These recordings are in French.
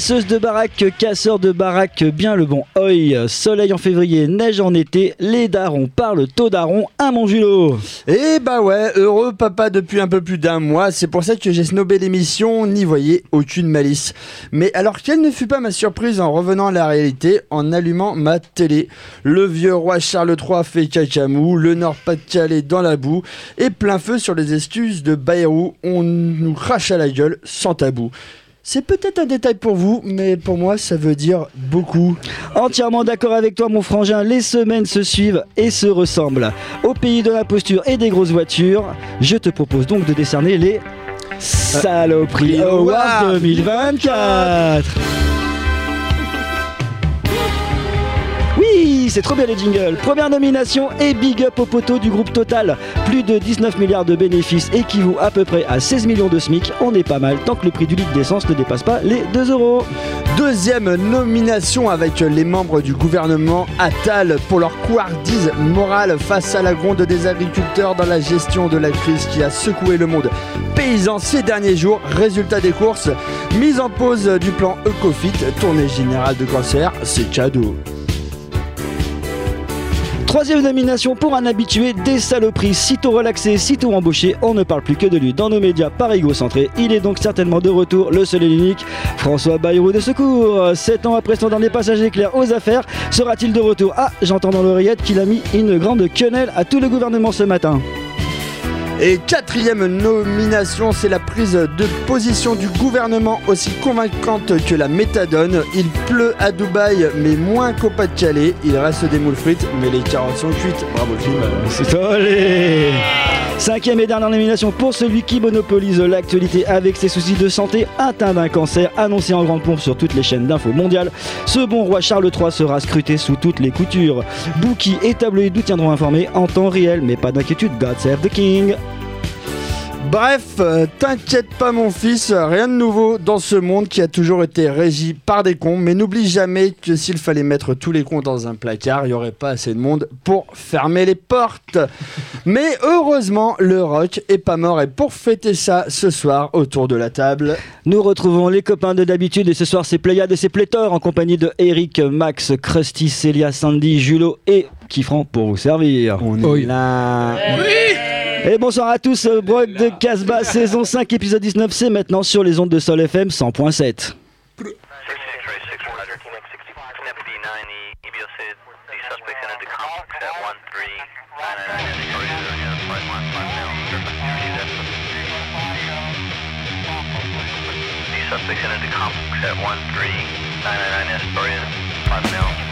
Casseuse de baraque, casseur de baraque, bien le bon oi. Soleil en février, neige en été, les darons parlent taux daron à mon julot. Eh bah ouais, heureux papa depuis un peu plus d'un mois, c'est pour ça que j'ai snobé l'émission, n'y voyez aucune malice. Mais alors quelle ne fut pas ma surprise en revenant à la réalité, en allumant ma télé? Le vieux roi Charles III fait cacamou, le Nord-Pas-de-Calais dans la boue, et plein feu sur les excuses de Bayrou, on nous crache à la gueule sans tabou. C'est peut-être un détail pour vous, mais pour moi ça veut dire beaucoup. Entièrement d'accord avec toi, mon frangin, les semaines se suivent et se ressemblent. Au pays de la posture et des grosses voitures, je te propose donc de décerner les Saloperies Awards 2024. C'est trop bien les jingles. Première nomination et big up au poteau du groupe Total. Plus de 19 milliards de bénéfices équivaut à peu près à 16 millions de SMIC. On est pas mal tant que le prix du litre d'essence ne dépasse pas les 2 euros. Deuxième nomination avec les membres du gouvernement Attal pour leur couardise morale face à la gronde des agriculteurs dans la gestion de la crise qui a secoué le monde paysan ces derniers jours. Résultat des courses, mise en pause du plan Ecofit, tournée générale de cancer, c'est cadeau. Troisième nomination pour un habitué des saloperies. Sitôt relaxé, sitôt embauché, on ne parle plus que de lui dans nos médias par égocentré. Il est donc certainement de retour, le seul et l'unique, François Bayrou de Secours. Sept ans après son dernier passage éclair aux affaires, sera-t-il de retour? Ah, j'entends dans l'oreillette qu'il a mis une grande quenelle à tout le gouvernement ce matin. Et quatrième nomination, c'est la prise de position du gouvernement aussi convaincante que la méthadone. Il pleut à Dubaï, mais moins qu'au Pas-de-Calais. Il reste des moules frites, mais les carottes sont cuites. Bravo film. C'est allé Cinquième et dernière nomination pour celui qui monopolise l'actualité avec ses soucis de santé, atteint d'un cancer annoncé en grande pompe sur toutes les chaînes d'infos mondiales. Ce bon roi Charles III sera scruté sous toutes les coutures. Bookie et tabloïds nous tiendront informés en temps réel, mais pas d'inquiétude, God save the King. Bref, euh, t'inquiète pas mon fils, rien de nouveau dans ce monde qui a toujours été régi par des cons, mais n'oublie jamais que s'il fallait mettre tous les cons dans un placard, il n'y aurait pas assez de monde pour fermer les portes. Mais heureusement, le rock est pas mort et pour fêter ça ce soir autour de la table, Nous retrouvons les copains de d'habitude et ce soir c'est Pléiade et c'est pléthore en compagnie de Eric, Max, Krusty, Célia, Sandy, Julot et Kifran pour vous servir. on est là. Et bonsoir à tous, euh, Brock de Casbah, saison 5, épisode 19, c'est maintenant sur les ondes de Sol FM 100.7. Suspects entered the complex at 1399 Astoria, 5 mil.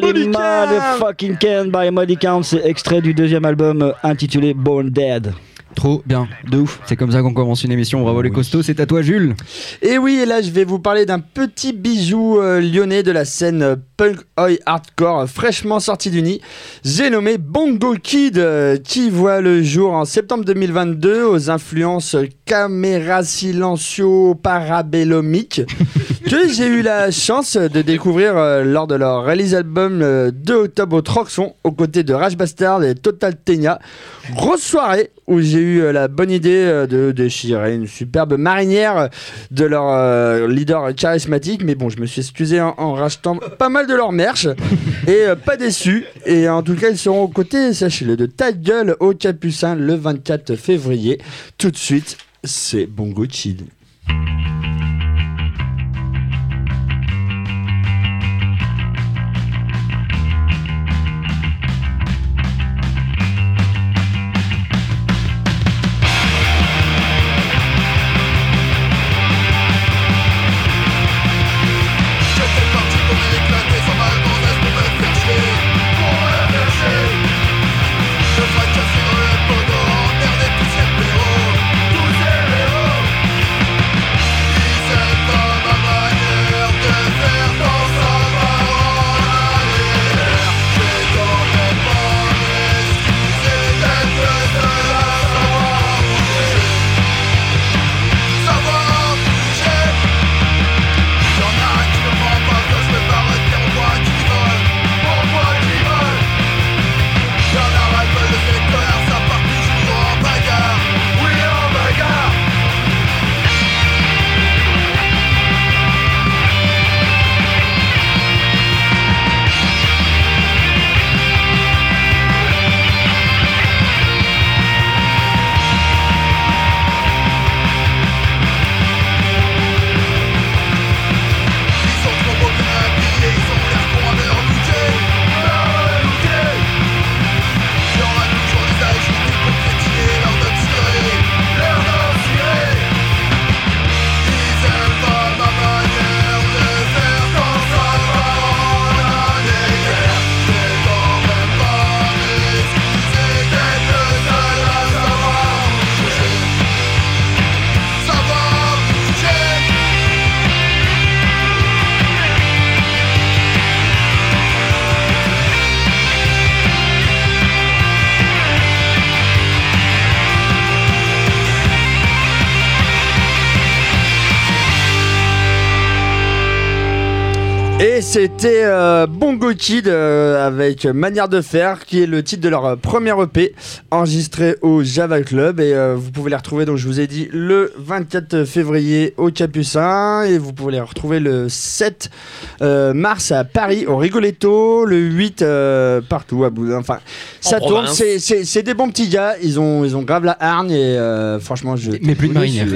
Body Motherfucking Can by Molly Count, c'est extrait du deuxième album intitulé Born Dead. Trop bien, de ouf. C'est comme ça qu'on commence une émission. Bravo les costauds, c'est à toi Jules. Et oui, et là je vais vous parler d'un petit bijou euh, lyonnais de la scène euh, punk oi hardcore euh, fraîchement sorti du nid. J'ai nommé Bongo Kid euh, qui voit le jour en septembre 2022 aux influences caméra silencio parabellomique que j'ai eu la chance de découvrir euh, lors de leur release album euh, 2 octobre au Troxon aux côtés de Rage Bastard et Total Tenia. Grosse soirée où j'ai eu euh, la bonne idée euh, de déchirer une superbe marinière de leur leader charismatique. Mais bon, je me suis excusé en, en rachetant pas mal de leur merch et pas déçu. Et en tout cas, ils seront aux côtés, sachez-le, de ta gueule au Capucin le 24 février. Tout de suite, c'est Bongo Chill. Kid avec Manière de faire, qui est le titre de leur premier EP enregistré au Java Club. Et euh, vous pouvez les retrouver, donc je vous ai dit, le 24 février au Capucin. Et vous pouvez les retrouver le 7 euh, mars à Paris, au Rigoletto, le 8 euh, partout à Boudin. Enfin, ça tourne. C'est- C'est c'est des bons petits gars. Ils ont, ils ont grave la hargne. Et euh, franchement, je. Mais plus de marinière.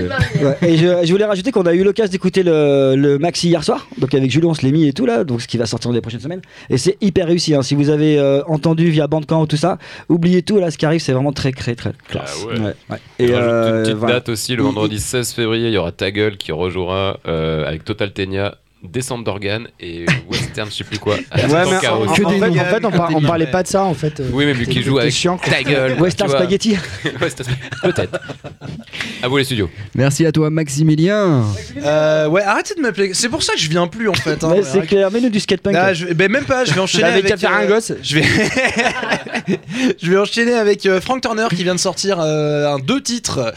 Ouais, et je, je voulais rajouter qu'on a eu l'occasion d'écouter le, le maxi hier soir, donc avec Julien on se l'est mis et tout là, donc ce qui va sortir dans les prochaines semaines. Et c'est hyper réussi. Hein. Si vous avez euh, entendu via Bandcamp ou tout ça, oubliez tout là, ce qui arrive, c'est vraiment très très très classe. Ah ouais. Ouais, ouais. Et rajoute euh, une petite voilà. date aussi, le vendredi 16 février, il y aura Ta Gueule qui rejouera euh, avec Total Tenia, Descente d'organes et Western, je sais plus quoi. Ouais, mais en, chaos. en- Que en des fait, noms. en fait, on, par- on parlait pas de ça en fait. Oui, mais vu qu'il joue avec chiant. Ta Gueule. Western. Spaghetti. Western Spaghetti. Peut-être. À vous les studios. Merci à toi Maximilien. Euh, ouais, arrêtez de m'appeler. C'est pour ça que je viens plus en fait. hein. Ouais, c'est clair, mets-nous du skatepunk. Ah, je- ben même pas, je vais enchaîner avec. qu'à faire un euh, gosse. Je vais, je vais enchaîner avec euh, Frank Turner qui vient de sortir euh, un deux titres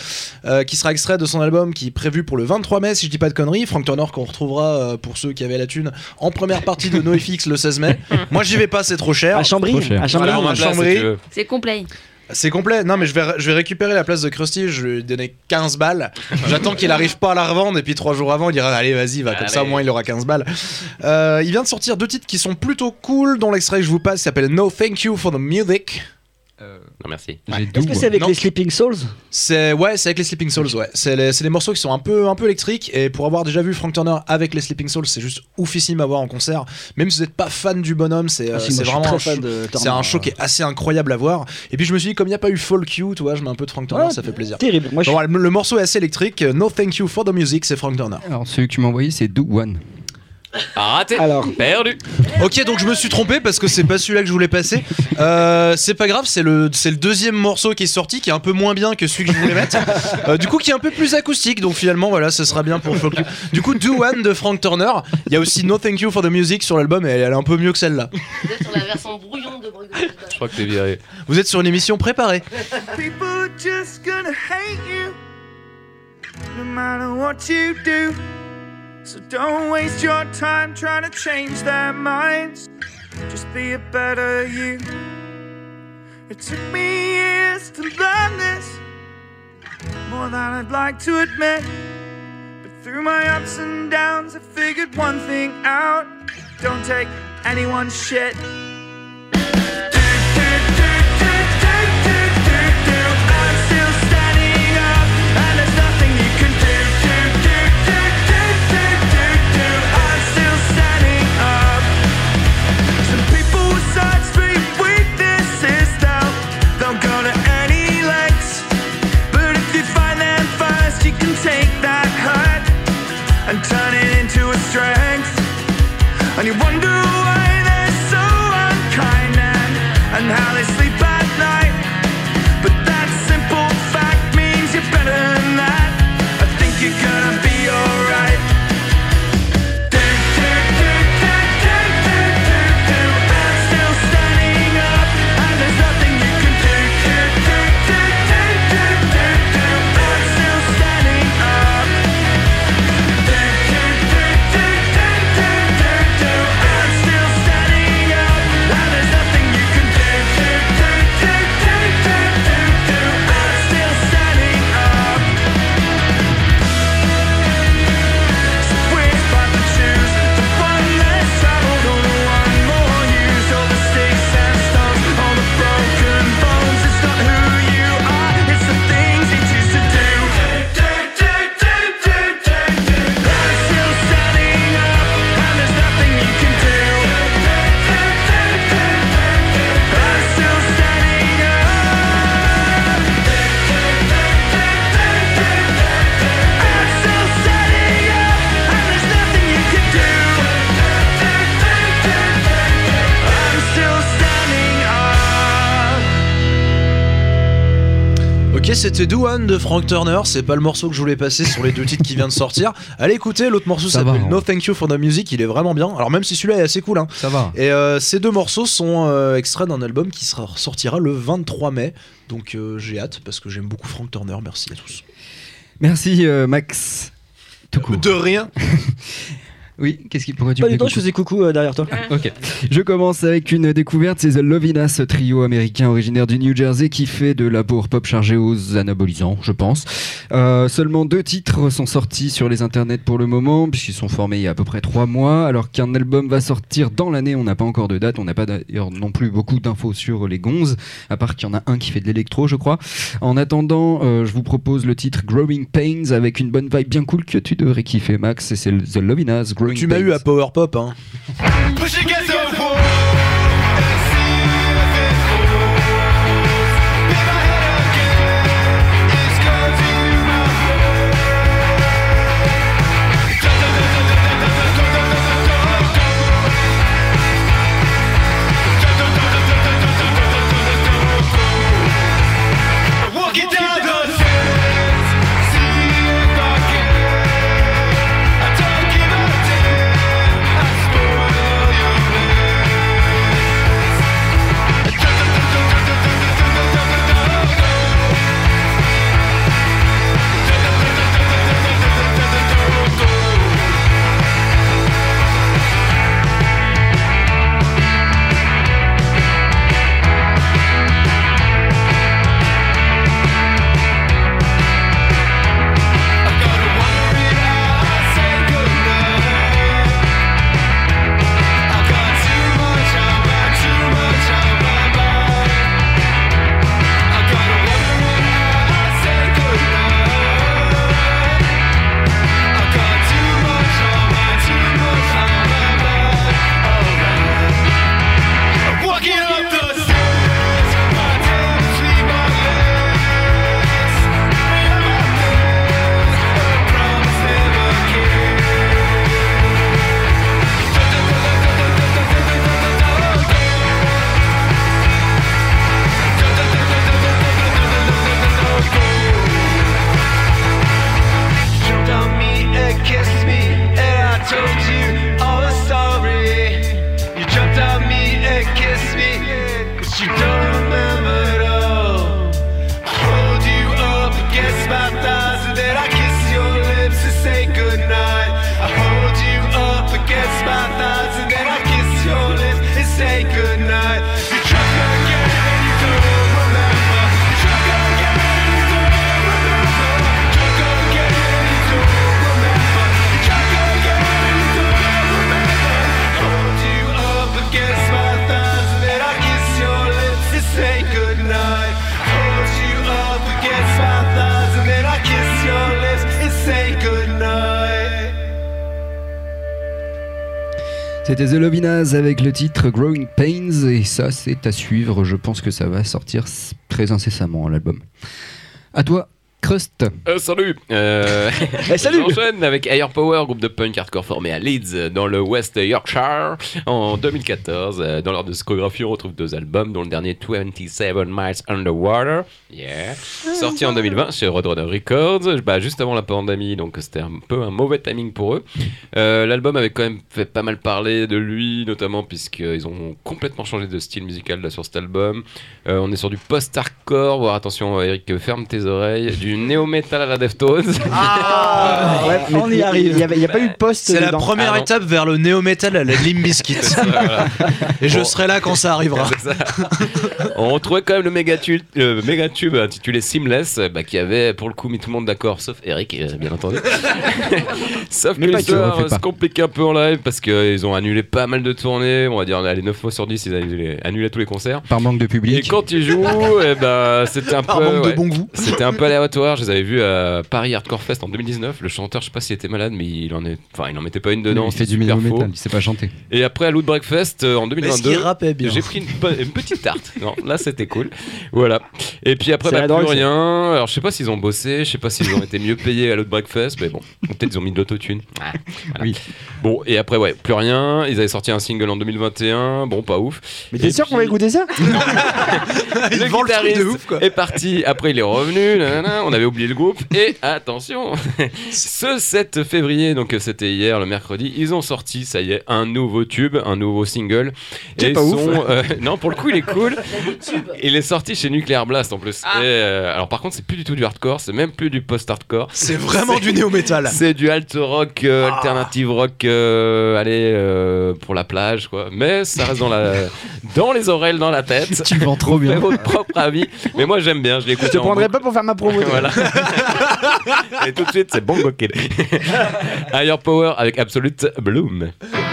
euh, qui sera extrait de son album qui est prévu pour le 23 mai si je dis pas de conneries. Frank Turner qu'on retrouvera euh, pour ceux qui avaient la thune en première partie de NoFX le 16 mai. Moi j'y vais pas, c'est trop cher. À Chambry, Trop cher. à Chambry. Voilà, à si. C'est complet. C'est complet. Non, mais je vais, je vais récupérer la place de Krusty. Je vais lui donner 15 balles. J'attends qu'il arrive pas à la revendre. Et puis trois jours avant, il dira Allez, vas-y, va. Comme ça, au moins, il aura 15 balles. Euh, il vient de sortir deux titres qui sont plutôt cool, dont l'extrait que je vous passe s'appelle No Thank You for the Music. Non, merci. J'ai Est-ce que c'est avec Non. les Sleeping Souls C'est ouais, c'est avec les Sleeping Souls, ouais. C'est des morceaux qui sont un peu un peu électriques et pour avoir déjà vu Frank Turner avec les Sleeping Souls, c'est juste oufissime à voir en concert. Même si vous n'êtes pas fan du bonhomme, c'est euh, Ah si, suis vraiment un c'est un show qui est assez incroyable à voir. Et puis je me suis dit comme il n'y a pas eu Folk You, tu vois, je mets un peu de Frank Turner, Ouais, ça fait plaisir. Terrible. Moi, je Bon, le, le morceau est assez électrique. No Thank You for the Music, c'est Frank Turner. Alors celui que tu m'as envoyé c'est Do One. Raté. Alors. Perdu. Ok, donc je me suis trompé parce que c'est pas celui-là que je voulais passer. Euh, c'est pas grave, c'est le, c'est le deuxième morceau qui est sorti, qui est un peu moins bien que celui que je voulais mettre. Euh, du coup, qui est un peu plus acoustique. Donc finalement, voilà, ce sera bien pour Folklore. Du coup, Do One de Frank Turner. Il y a aussi No Thank You for the Music sur l'album et elle est un peu mieux que celle-là. Vous êtes sur la version brouillon de Bruno. Je crois que t'es viré. Vous êtes sur une émission préparée. People just gonna hate you no matter what you do. So don't waste your time trying to change their minds. Just be a better you. It took me years to learn this, more than I'd like to admit. But through my ups and downs, I figured one thing out don't take anyone's shit. And you wonder Ok, c'était Do One de Frank Turner. C'est pas le morceau que je voulais passer sur les deux titres qui viennent de sortir. Allez écouter, l'autre morceau s'appelle hein. No Thank You for the Music. Il est vraiment bien. Alors, même si celui-là est assez cool, hein. Ça va. Et euh, ces deux morceaux sont euh, extraits d'un album qui sera, sortira le 23 mai. Donc euh, j'ai hâte parce que j'aime beaucoup Frank Turner. Merci à tous. Merci Max. Tout court. De rien. Oui, qu'est-ce qui pourquoi tu Pas du fais tout, je coucou faisais coucou euh, derrière toi. Ok. Je commence avec une découverte, c'est The Lovinas, trio américain originaire du New Jersey qui fait de la power pop chargée aux anabolisants, je pense. Euh, seulement deux titres sont sortis sur les internets pour le moment, puisqu'ils sont formés il y a à peu près trois mois, alors qu'un album va sortir dans l'année, on n'a pas encore de date, on n'a pas d'ailleurs non plus beaucoup d'infos sur les gonzes, à part qu'il y en a un qui fait de l'électro, je crois. En attendant, euh, je vous propose le titre Growing Pains avec une bonne vibe bien cool que tu devrais kiffer, Max, et c'est le- The Lovinas Growing Tu m'as eu à Power Pop. Hein. C'était The Lovinas avec le titre Growing Pains et ça c'est à suivre. Je pense que ça va sortir très incessamment l'album. À toi, Crust. Euh, salut euh, Eh, salut J'enchaîne avec Air Power, groupe de punk hardcore formé à Leeds, dans le West Yorkshire, en 2014. Euh, Dans leur discographie, on retrouve deux albums, dont le dernier 27 Miles Underwater, yeah, sorti en 2020 chez Roadrunner Records, bah, juste avant la pandémie, donc c'était un peu un mauvais timing pour eux. Euh, L'album avait quand même fait pas mal parler de lui, notamment puisqu'ils ont complètement changé de style musical là, sur cet album. Euh, on est sur du post-hardcore, voire attention Eric, ferme tes oreilles, du néo-metal à la Deftones. Ah, ouais, on y arrive. Il n'y a, il y a pas eu de poste. C'est la dedans. première Ah non. étape vers le néo-metal à la Limp Bizkit. Voilà. Et je Bon. serai là quand ça arrivera. C'est ça. On trouvait quand même le méga tube, le méga tube intitulé Seamless, euh, bah, qui avait pour le coup mis tout le monde d'accord, sauf Eric, euh, bien entendu. sauf que pas que, l'histoire refais euh, pas. se complique un peu en live parce qu'ils ont annulé pas mal de tournées. On va dire, allez, 9 fois sur 10, ils ont annulé, tous les concerts. Par manque de Et public. quand ils jouent, eh ben, c'était un Par peu. manque ouais, de bon goût. C'était un peu aléatoire. Je les avais vus à Paris Hardcore Fest en 2019. Le chanteur, je sais pas s'il était malade, mais il en est, enfin, il en mettait pas une dedans. il fait du métal, faux. il sait pas chanter. Et après à Loot Breakfast euh, en Est-ce 2022. qu'il rappait bien J'ai pris une, pe- une petite tarte. Non, là c'était cool. Voilà. Et puis après, bah, plus drogue, rien. Alors je sais pas s'ils ont bossé, je sais pas s'ils ont été mieux payés à l'autre breakfast, mais bon, peut-être ils ont mis de l'autotune. Ah, voilà. Oui. Bon, et après, ouais, plus rien. Ils avaient sorti un single en 2021. Bon, pas ouf. Mais t'es sûr qu'on va écouter ça Il le truc de guitariste ouf, quoi. est parti. Après, il est revenu. nanana, on avait oublié le groupe. Et attention, ce 7 février, donc c'était hier, le mercredi, ils ont sorti, ça y est, un nouveau tube, un nouveau single. Et pas ils ouf. sont, euh, non, pour le coup, il est cool. Il est sorti chez Nuclear Blast en plus. Ah. Et, euh, alors, par contre, c'est plus du tout du hardcore, c'est même plus du post-hardcore. C'est vraiment du néo-metal. C'est du alt rock, euh, Ah. alternative rock, euh, allez, euh, pour la plage, quoi. Mais ça reste dans, la, dans les oreilles, dans la tête. Tu vends trop bien. votre propre avis. Mais moi, j'aime bien, je l'ai Je te en prendrai pas pour faire ma promo. Voilà. Et tout de suite, c'est Bongo Kid. Higher Power avec Absolute Bloom. Into absolute bloom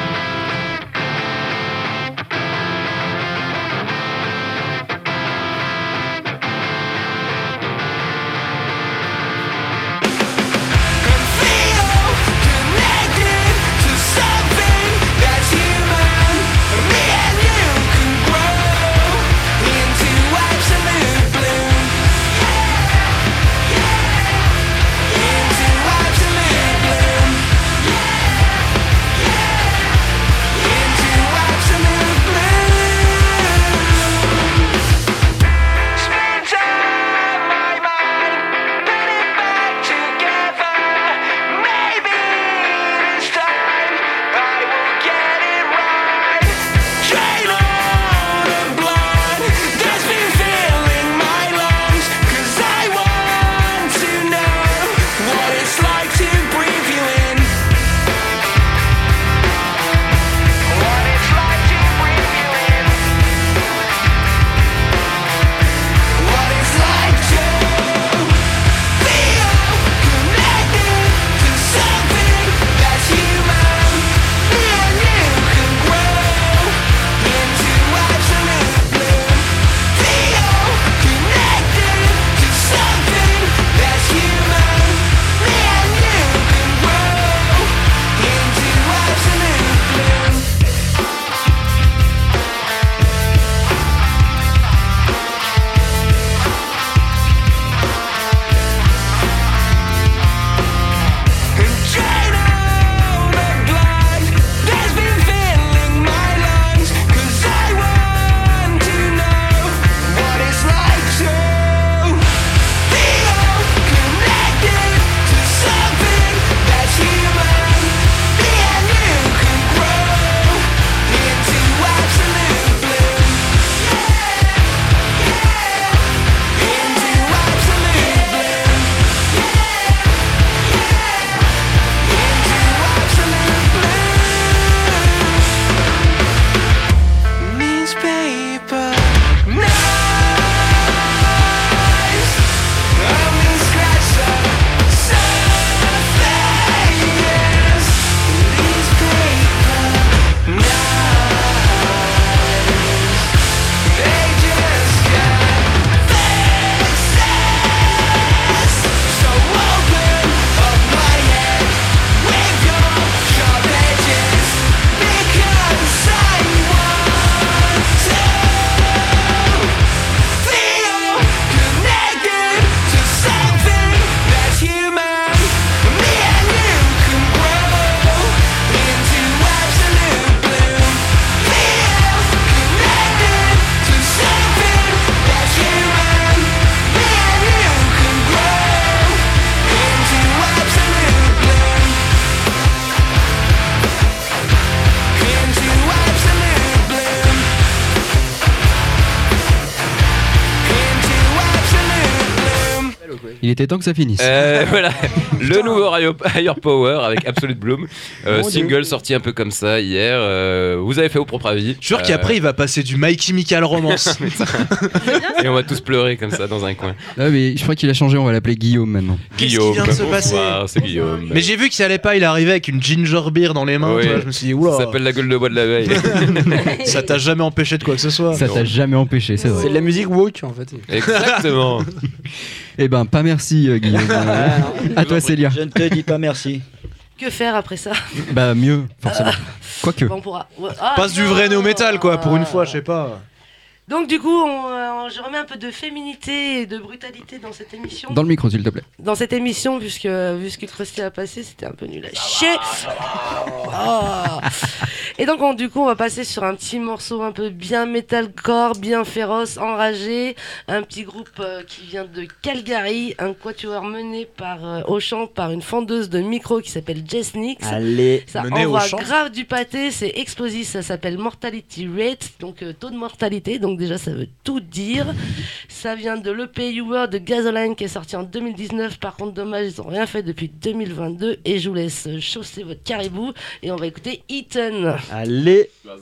Il était temps que ça finisse. Euh, voilà, le nouveau Higher Power avec Absolute Bloom, Euh, single sorti un peu comme ça hier. Euh, vous avez fait vos propres avis. Je suis sûr Euh, qu'après il va passer du My Chemical Romance. et on va tous pleurer comme ça dans un coin. Ah, mais je crois qu'il a changé, on va l'appeler Guillaume maintenant. Qu'est-ce qui Guillaume, vient de se passer c'est Guillaume. Mais j'ai vu qu'il allait pas, il arrivait avec une ginger beer dans les mains. Oui. je me suis dit, ça s'appelle la gueule de bois de la veille. ça t'a jamais empêché de quoi que ce soit. Ça t'a jamais empêché, c'est C'est de la musique woke en fait. Exactement. Eh ben, pas merci, euh, Guillaume. Euh, à toi, Célia. Je ne te dis pas merci. Que faire après ça? Bah, mieux, forcément. Quoique. Bon, on pourra. Ah, Passe du vrai néo-métal quoi, pour une fois, je sais pas. Donc du coup, on, euh, je remets un peu de féminité et de brutalité dans cette émission. Dans le micro, s'il te plaît. Dans cette émission, puisque vu ce que Krusty a passé, c'était un peu nul à chier. Oh. Et donc, on- du coup, on va passer sur un petit morceau un peu bien metalcore, bien féroce, enragé. Un petit groupe euh, qui vient de Calgary, un quatuor mené par euh, au chant par une fendeuse de micro qui s'appelle Jess Nix. Allez. Ça Mené au envoie grave du pâté, c'est explosif, ça s'appelle Mortality Rate, donc euh, taux de mortalité, donc déjà ça veut tout dire. Ça vient de l'EP You Were de Gasoline qui est sorti en 2019, par contre dommage ils ont rien fait depuis 2022 et je vous laisse chausser votre caribou et on va écouter Eaton. Allez. Ah,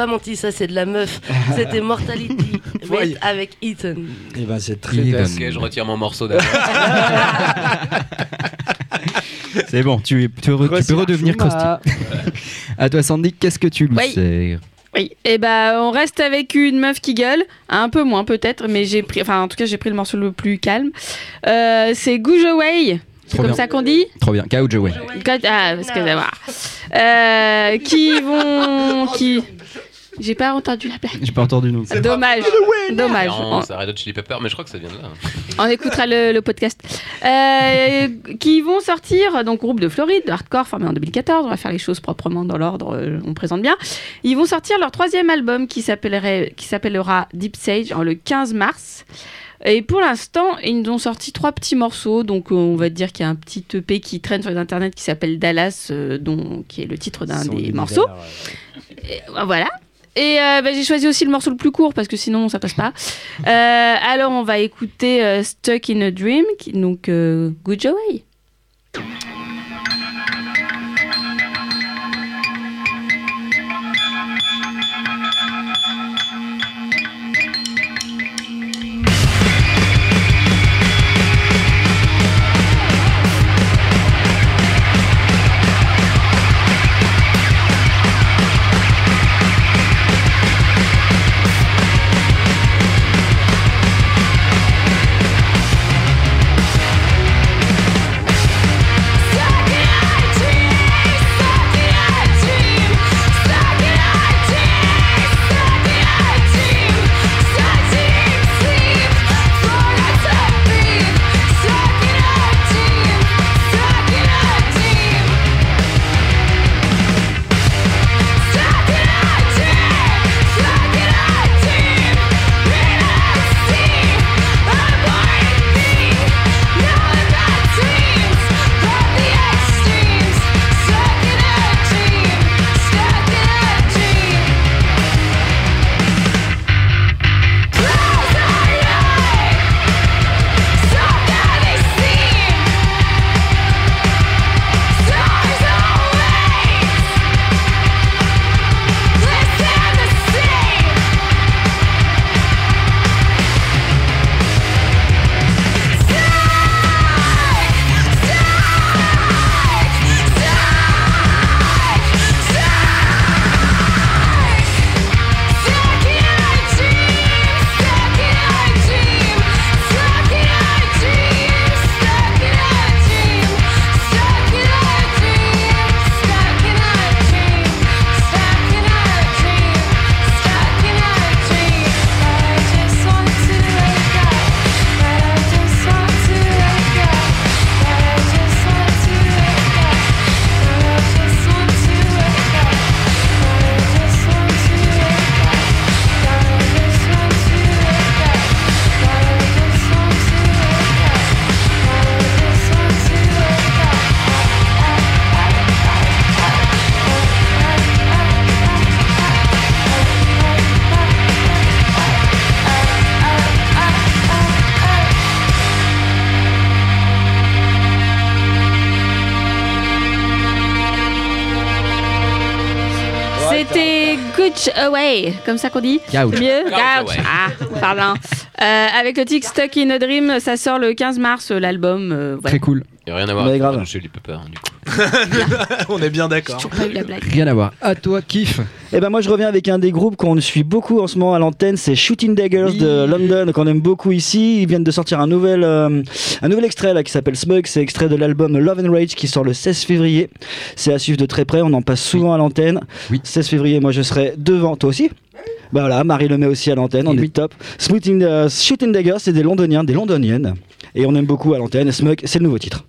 pas menti, ça c'est de la meuf. C'était Mortality. Rate avec Eaton. Et ben c'est très bien. Ok, je retire mon morceau. C'est bon, tu, es- tu, re- tu peux redevenir Krusty. À toi, Sandy, qu'est-ce que tu lui Oui. sers Oui, et bah on reste avec une meuf qui gueule, un peu moins peut-être, mais j'ai pris, enfin en tout cas j'ai pris le morceau le plus calme. Euh, c'est Gouge Away, c'est comme bien. ça qu'on dit Trop bien, Joey. Quand- Ah, excusez-moi. Euh, qui vont, qui, j'ai pas entendu la blague. J'ai pas entendu non. Dommage, dommage. Non, On, c'est Red Hot Chili Pepper, mais je crois que ça vient de là. on écoutera le, le podcast. Euh, qui vont sortir, donc groupe de Floride, de hardcore formé en 2014. On va faire les choses proprement dans l'ordre, euh, on présente bien. Ils vont sortir leur troisième album qui s'appellerait, qui s'appellera Deep Sage en le 15 mars. Et pour l'instant, ils nous ont sorti trois petits morceaux. Donc, euh, on va dire qu'il y a un petit EP qui traîne sur les internets qui s'appelle Dallas, euh, dont, qui est le titre d'un des morceaux. Et, voilà. Et euh, bah, j'ai choisi aussi le morceau le plus court parce que sinon ça passe pas. Euh, alors on va écouter euh, Stuck in a Dream, qui, donc Good Away. Couch Away, comme ça qu'on dit. Couch. Mieux Couch. Ah, pardon. Euh, avec le titre Stuck in a Dream, ça sort le 15 mars, euh, l'album. euh, voilà. Très cool. Il n'y a rien à voir avec grave. du coup. On est bien d'accord. Toujours pas eu la blague. Rien à voir. À toi, kiff. Et ben moi je reviens avec un des groupes qu'on suit beaucoup en ce moment à l'antenne, c'est Shooting Daggers Oui. de London qu'on aime beaucoup ici. Ils viennent de sortir un nouvel, euh, un nouvel extrait là qui s'appelle Smug, c'est extrait de l'album Love and Rage qui sort le 16 février. C'est à suivre de très près, on en passe souvent à l'antenne. Oui. 16 février, moi je serai devant, toi aussi? Bah voilà, Marie le met aussi à l'antenne, on Et est top. Smoothing, euh, Shooting Daggers, c'est des londoniens, des londoniennes. Et on aime beaucoup à l'antenne. Smug, c'est le nouveau titre.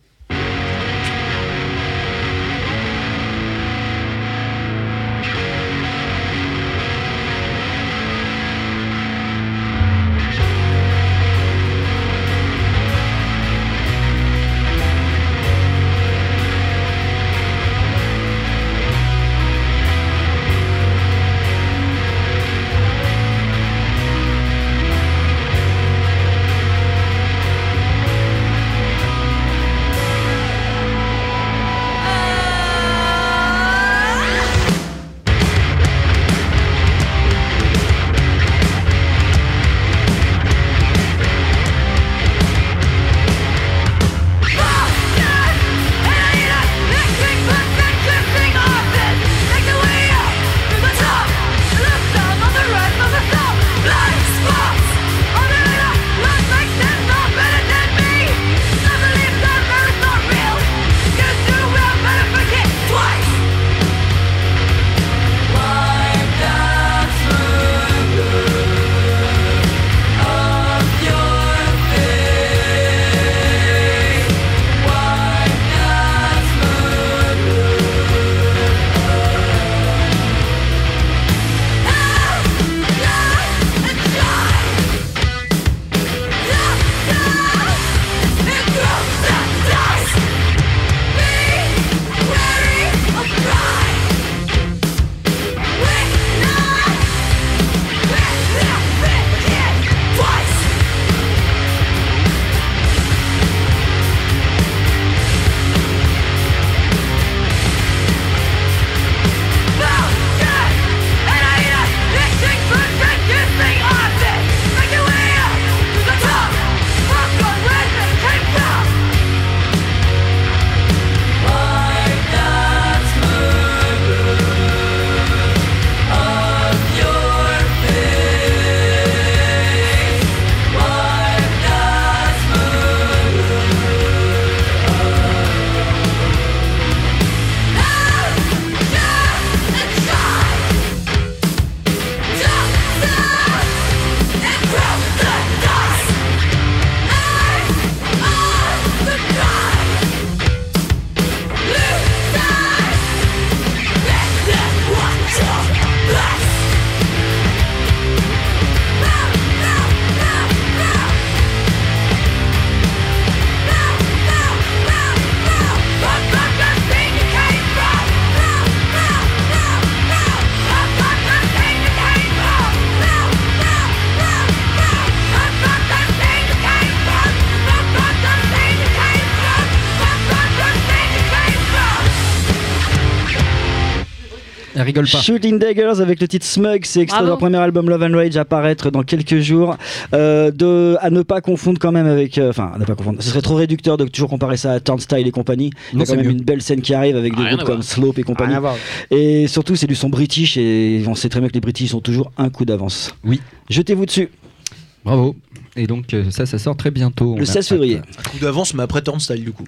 Rigole pas. Shooting Daggers avec le titre Smug, c'est extrait de leur premier album Love and Rage à apparaître dans quelques jours. Euh, de, à ne pas confondre quand même avec. euh, Enfin, à ne pas confondre. Ce serait trop réducteur de toujours comparer ça à Turnstile et compagnie. Il y a quand même mieux. une belle scène qui arrive avec des groupes comme. Slope et compagnie. Et surtout, c'est du son british et on sait très bien que les british sont toujours un coup d'avance. Oui. Jetez-vous dessus. Bravo. Et donc euh, ça, ça sort très bientôt. On Le a 16 hâte. février. Un coup d'avance, mais après Turnstile du coup.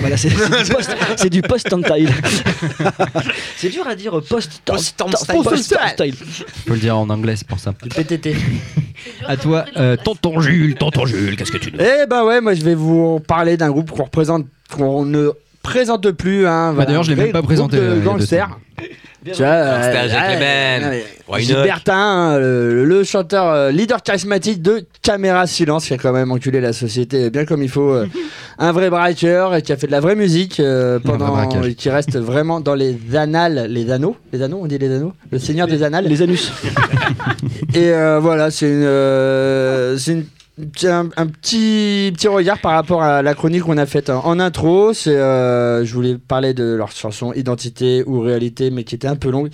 Voilà, c'est du post- post-Turnstile. c'est dur à dire post Post-Turnstile. Post-Turnstile. Faut le dire en anglais, c'est pour ça. Du PTT. À toi, euh, tonton Jules, tonton Jules, qu'est-ce que tu nous Eh ben ouais, moi je vais vous parler d'un groupe qu'on représente, qu'on ne présente plus. Hein, voilà, d'ailleurs, je l'ai un vrai même pas présenté, de euh, Tu vois, euh, not? Hein, le, le chanteur euh, leader charismatique de Caméra Silence, qui a quand même enculé la société bien comme il faut. euh, un vrai braqueur et qui a fait de la vraie musique euh, pendant, braquage. et qui reste vraiment dans les annales, les anneaux, les anneaux, on dit les anneaux, le seigneur des annales. Les anus. Et euh, voilà, c'est une, euh, c'est une c'est un, un petit, petit regard par rapport à la chronique qu'on a faite en, en intro. C'est, euh, je voulais parler de leur chanson Identité ou Réalité, mais qui était un peu longue.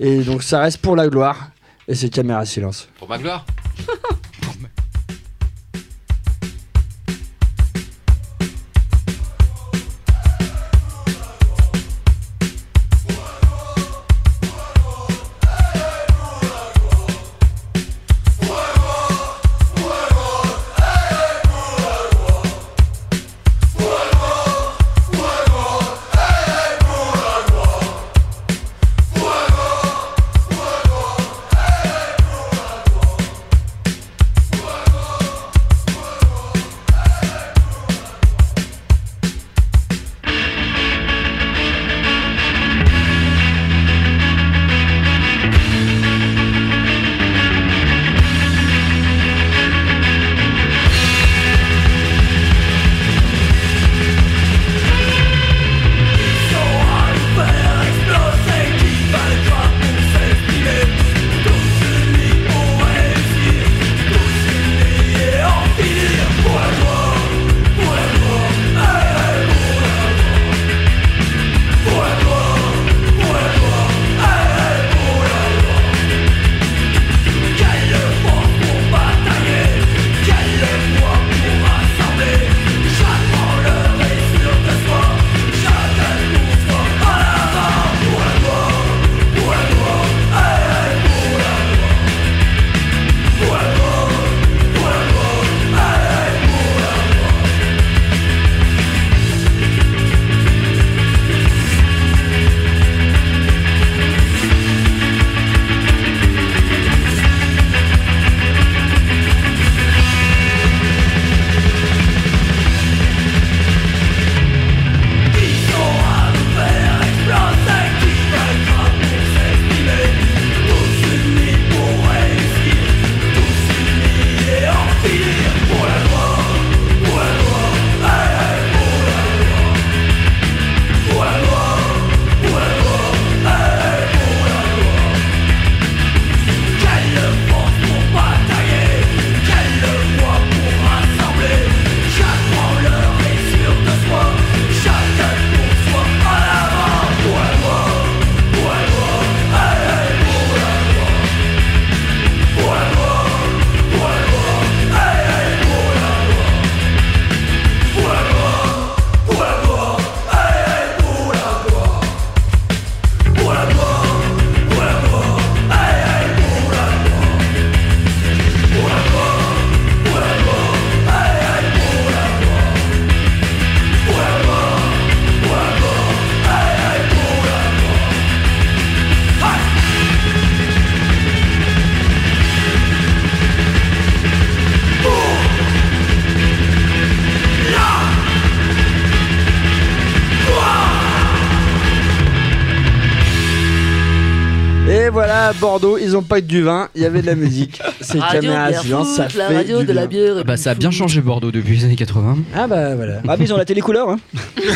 Et donc ça reste pour la gloire. Et c'est Caméra Silence. Pour ma gloire? Bordeaux, ils ont pas que du vin, il y avait de la musique. C'est Radio Caméra Silence, ça la fait radio du de la bière. et Bah, ça a bien changé Bordeaux depuis les années 80. Ah bah voilà. Ah, mais ils ont la télécouleur. Hein.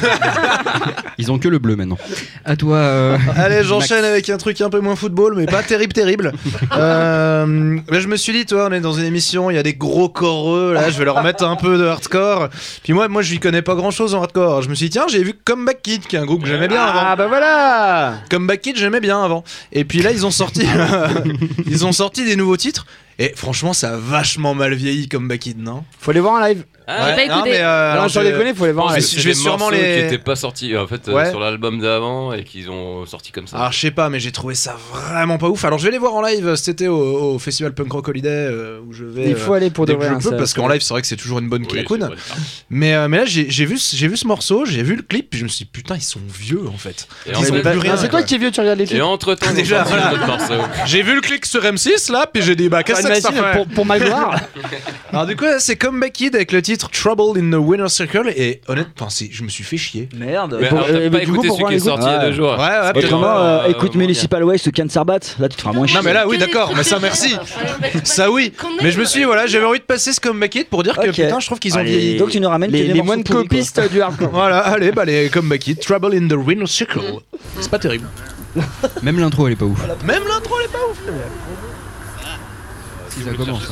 Ils ont que le bleu maintenant. À toi. euh, Allez, j'enchaîne avec un truc un peu moins football, mais pas terrible, terrible. Euh, je me suis dit, toi, on est dans une émission, il y a des gros coreux, là, je vais leur mettre un peu de hardcore. Puis moi, moi, je lui connais pas grand chose en hardcore. Je me suis dit, tiens, j'ai vu Comeback Kid, qui est un groupe que j'aimais bien avant. Ah bah voilà Comeback Kid, j'aimais bien avant. Et puis là, ils ont sorti, ils ont sorti des nouveaux titres. Et franchement, ça a vachement mal vieilli, Comeback Kid, non? Faut les voir en live. Ah, J'ai pas non, mais euh, sans je- déconner, faut les voir je live. vais- je sûrement les- qui n'étaient pas sortis en fait euh, Ouais. sur l'album d'avant et qu'ils ont sorti comme ça. Alors je sais pas, mais j'ai trouvé ça vraiment pas ouf. Alors je vais les voir en live euh, cet été au, au festival Punk Rock Holiday euh, où je vais. Il faut euh, aller pour de vrai. je hein, peux, ça- parce qu'en live c'est vrai que c'est toujours une bonne Oui, vrai. Mais, euh, mais là j'ai vu, ce- j'ai vu ce morceau, j'ai vu le clip, puis je me suis dit putain ils sont vieux en fait. Et. Ah, c'est toi qui es vieux, tu regardes les Et clips. entre temps, Déjà, déjà. J'ai vu le clip sur M6 là, puis j'ai dit bah qu'est-ce que ça pour, ma gloire. Alors du coup c'est Comeback Kid avec le titre Trouble in the Winner Circle et honnêtement je me suis fait chier. Merde. Mais Pour- alors, euh, pas du coup, écouté celui qui est voir les sorti il y a deux jours. Ouais ouais. Autrement, euh, euh, écoute Municipal Waste, Can Sarbat. Là, tu te feras moins chier. Non mais là oui d'accord, mais ça merci. Ça oui. Mais je me suis dit, voilà, j'avais envie de passer ce Comeback Kid pour dire que putain je trouve qu'ils ont vieilli. Donc tu nous ramènes Les, pourris, quoi. copistes du hardcore. Voilà, allez, bah les Comeback Kid, Trouble in the Winner Circle. C'est pas terrible. Même l'intro, elle est pas ouf. Même l'intro, elle est pas ouf. Si ça commence.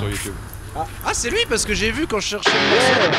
Ah, c'est lui parce que j'ai vu quand je cherchais. le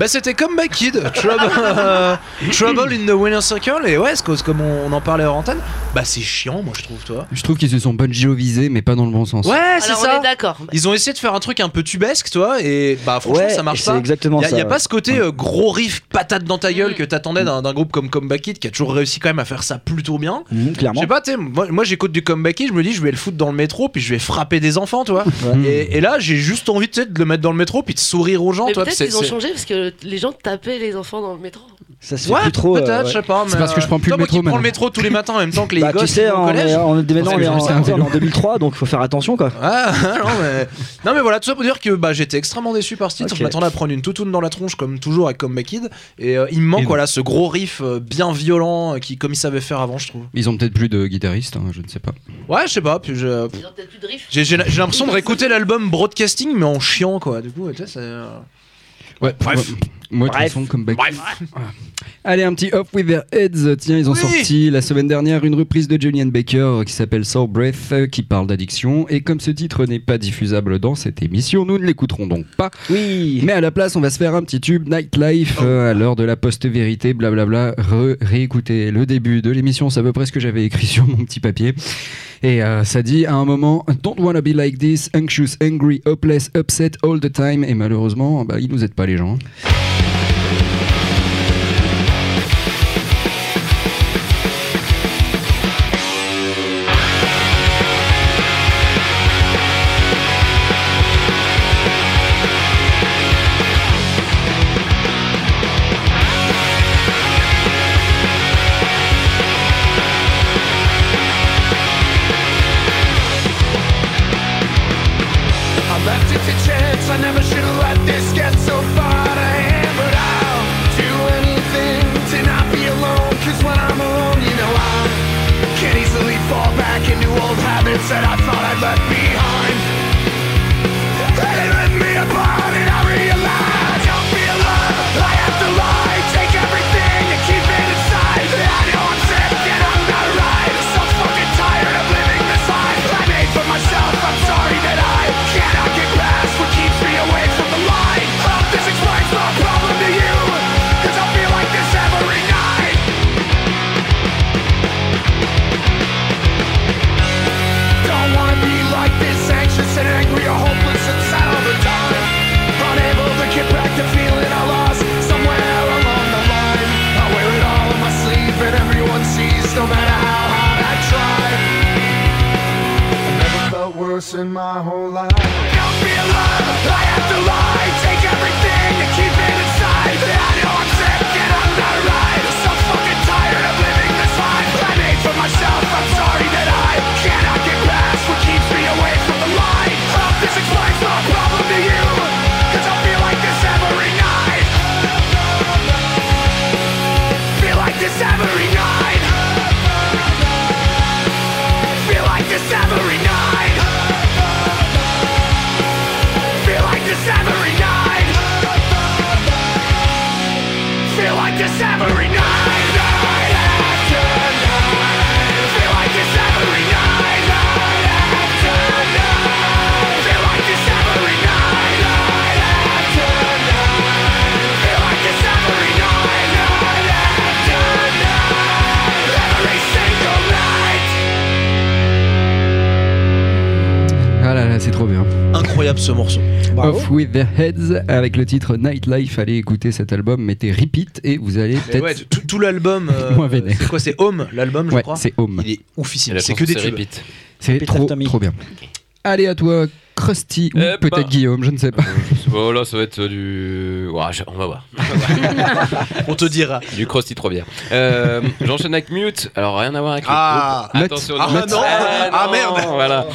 Bah c'était comme My Kid, Trouble, euh, Trouble in the Winner Circle, et ouais, cause- comme on, on en parlait hors antenne, bah c'est chiant moi je trouve toi. Je trouve qu'ils se sont visés mais pas dans le bon sens. Ouais, c'est Alors on ça. est d'accord. Ils ont essayé de faire un truc un peu tubesque, toi, et bah franchement Ouais, ça marche c'est pas. exactement y a, ça, y a ouais. pas ce côté euh, gros riff patate dans ta gueule Mm. que t'attendais d'un d'un groupe comme Comeback Kid qui a toujours réussi quand même à faire ça plutôt bien. Mhm, Je clairement. sais pas, moi, moi j'écoute du Comeback Kid, je me dis je vais le foutre dans le métro puis je vais frapper des enfants, toi. Ouais. Et, et là j'ai juste envie tu sais, de le mettre dans le métro puis de sourire aux gens, Mais toi. peut-être c'est- qu'ils ont c'est- changé parce que les gens tapaient les enfants dans le métro. Ça se fait Ouais, plus trop. euh, peut-être, ouais. je sais pas. C'est parce que je prends plus le moi métro qui prends le métro tous les matins en même temps que les Bah, gosses tu sais, on collège. est, on est- maintenant, on est en, sais un on est vélo. en 2003, donc faut faire attention quoi. Ah non mais non mais voilà tout ça pour dire que bah j'étais extrêmement déçu par ce titre. Ok. Je m'attendais à prendre une toutoune dans la tronche comme toujours avec Comeback Kid et euh, il me manque Et- voilà ce gros riff euh, bien violent euh, qui comme il savait faire avant je trouve. Ils ont peut-être plus de guitaristes, hein, je ne sais pas. Ouais je sais pas puis je- Ils ont peut-être plus de riff. j'ai l'impression de réécouter l'album Broadcasting mais en chiant quoi. Du coup tu sais c'est euh, Ouais, Bref. Moi, de toute façon, comme back. bref. Allez, un petit Off With Their Heads. Tiens, ils ont Oui. sorti la semaine dernière une reprise de Julian Baker qui s'appelle Soul Breath, euh, qui parle d'addiction. Et comme ce titre n'est pas diffusable dans cette émission, nous ne l'écouterons donc pas. Oui. Mais à la place, on va se faire un petit tube Nightlife euh, à l'heure de la post-vérité, blablabla. Réécouter le début de l'émission, c'est à peu près ce que j'avais écrit sur mon petit papier. Et euh, ça dit à un moment Don't wanna be like this, anxious, angry, hopeless, upset all the time. Et malheureusement, bah, ils nous aident pas les gens. Ce morceau. Off with their heads avec le titre Nightlife. Allez écouter cet album, mettez repeat et vous allez peut-être. ouais, tout, tout l'album. euh, c'est quoi C'est Home, l'album, je Ouais, crois. c'est Home. Il est oufissime. C'est que des tubes. C'est trop, trop bien. Allez à toi, Krusty ou Eh peut-être ben- Guillaume, je ne sais pas. Oh là, ça va être du. Ouah, je- On va voir. On te dira. Du Krusty trop bien. Euh, J'enchaîne avec Mute. Alors, rien à voir avec Ah. le. Attention, Ah, non. non. Ah, merde. Voilà.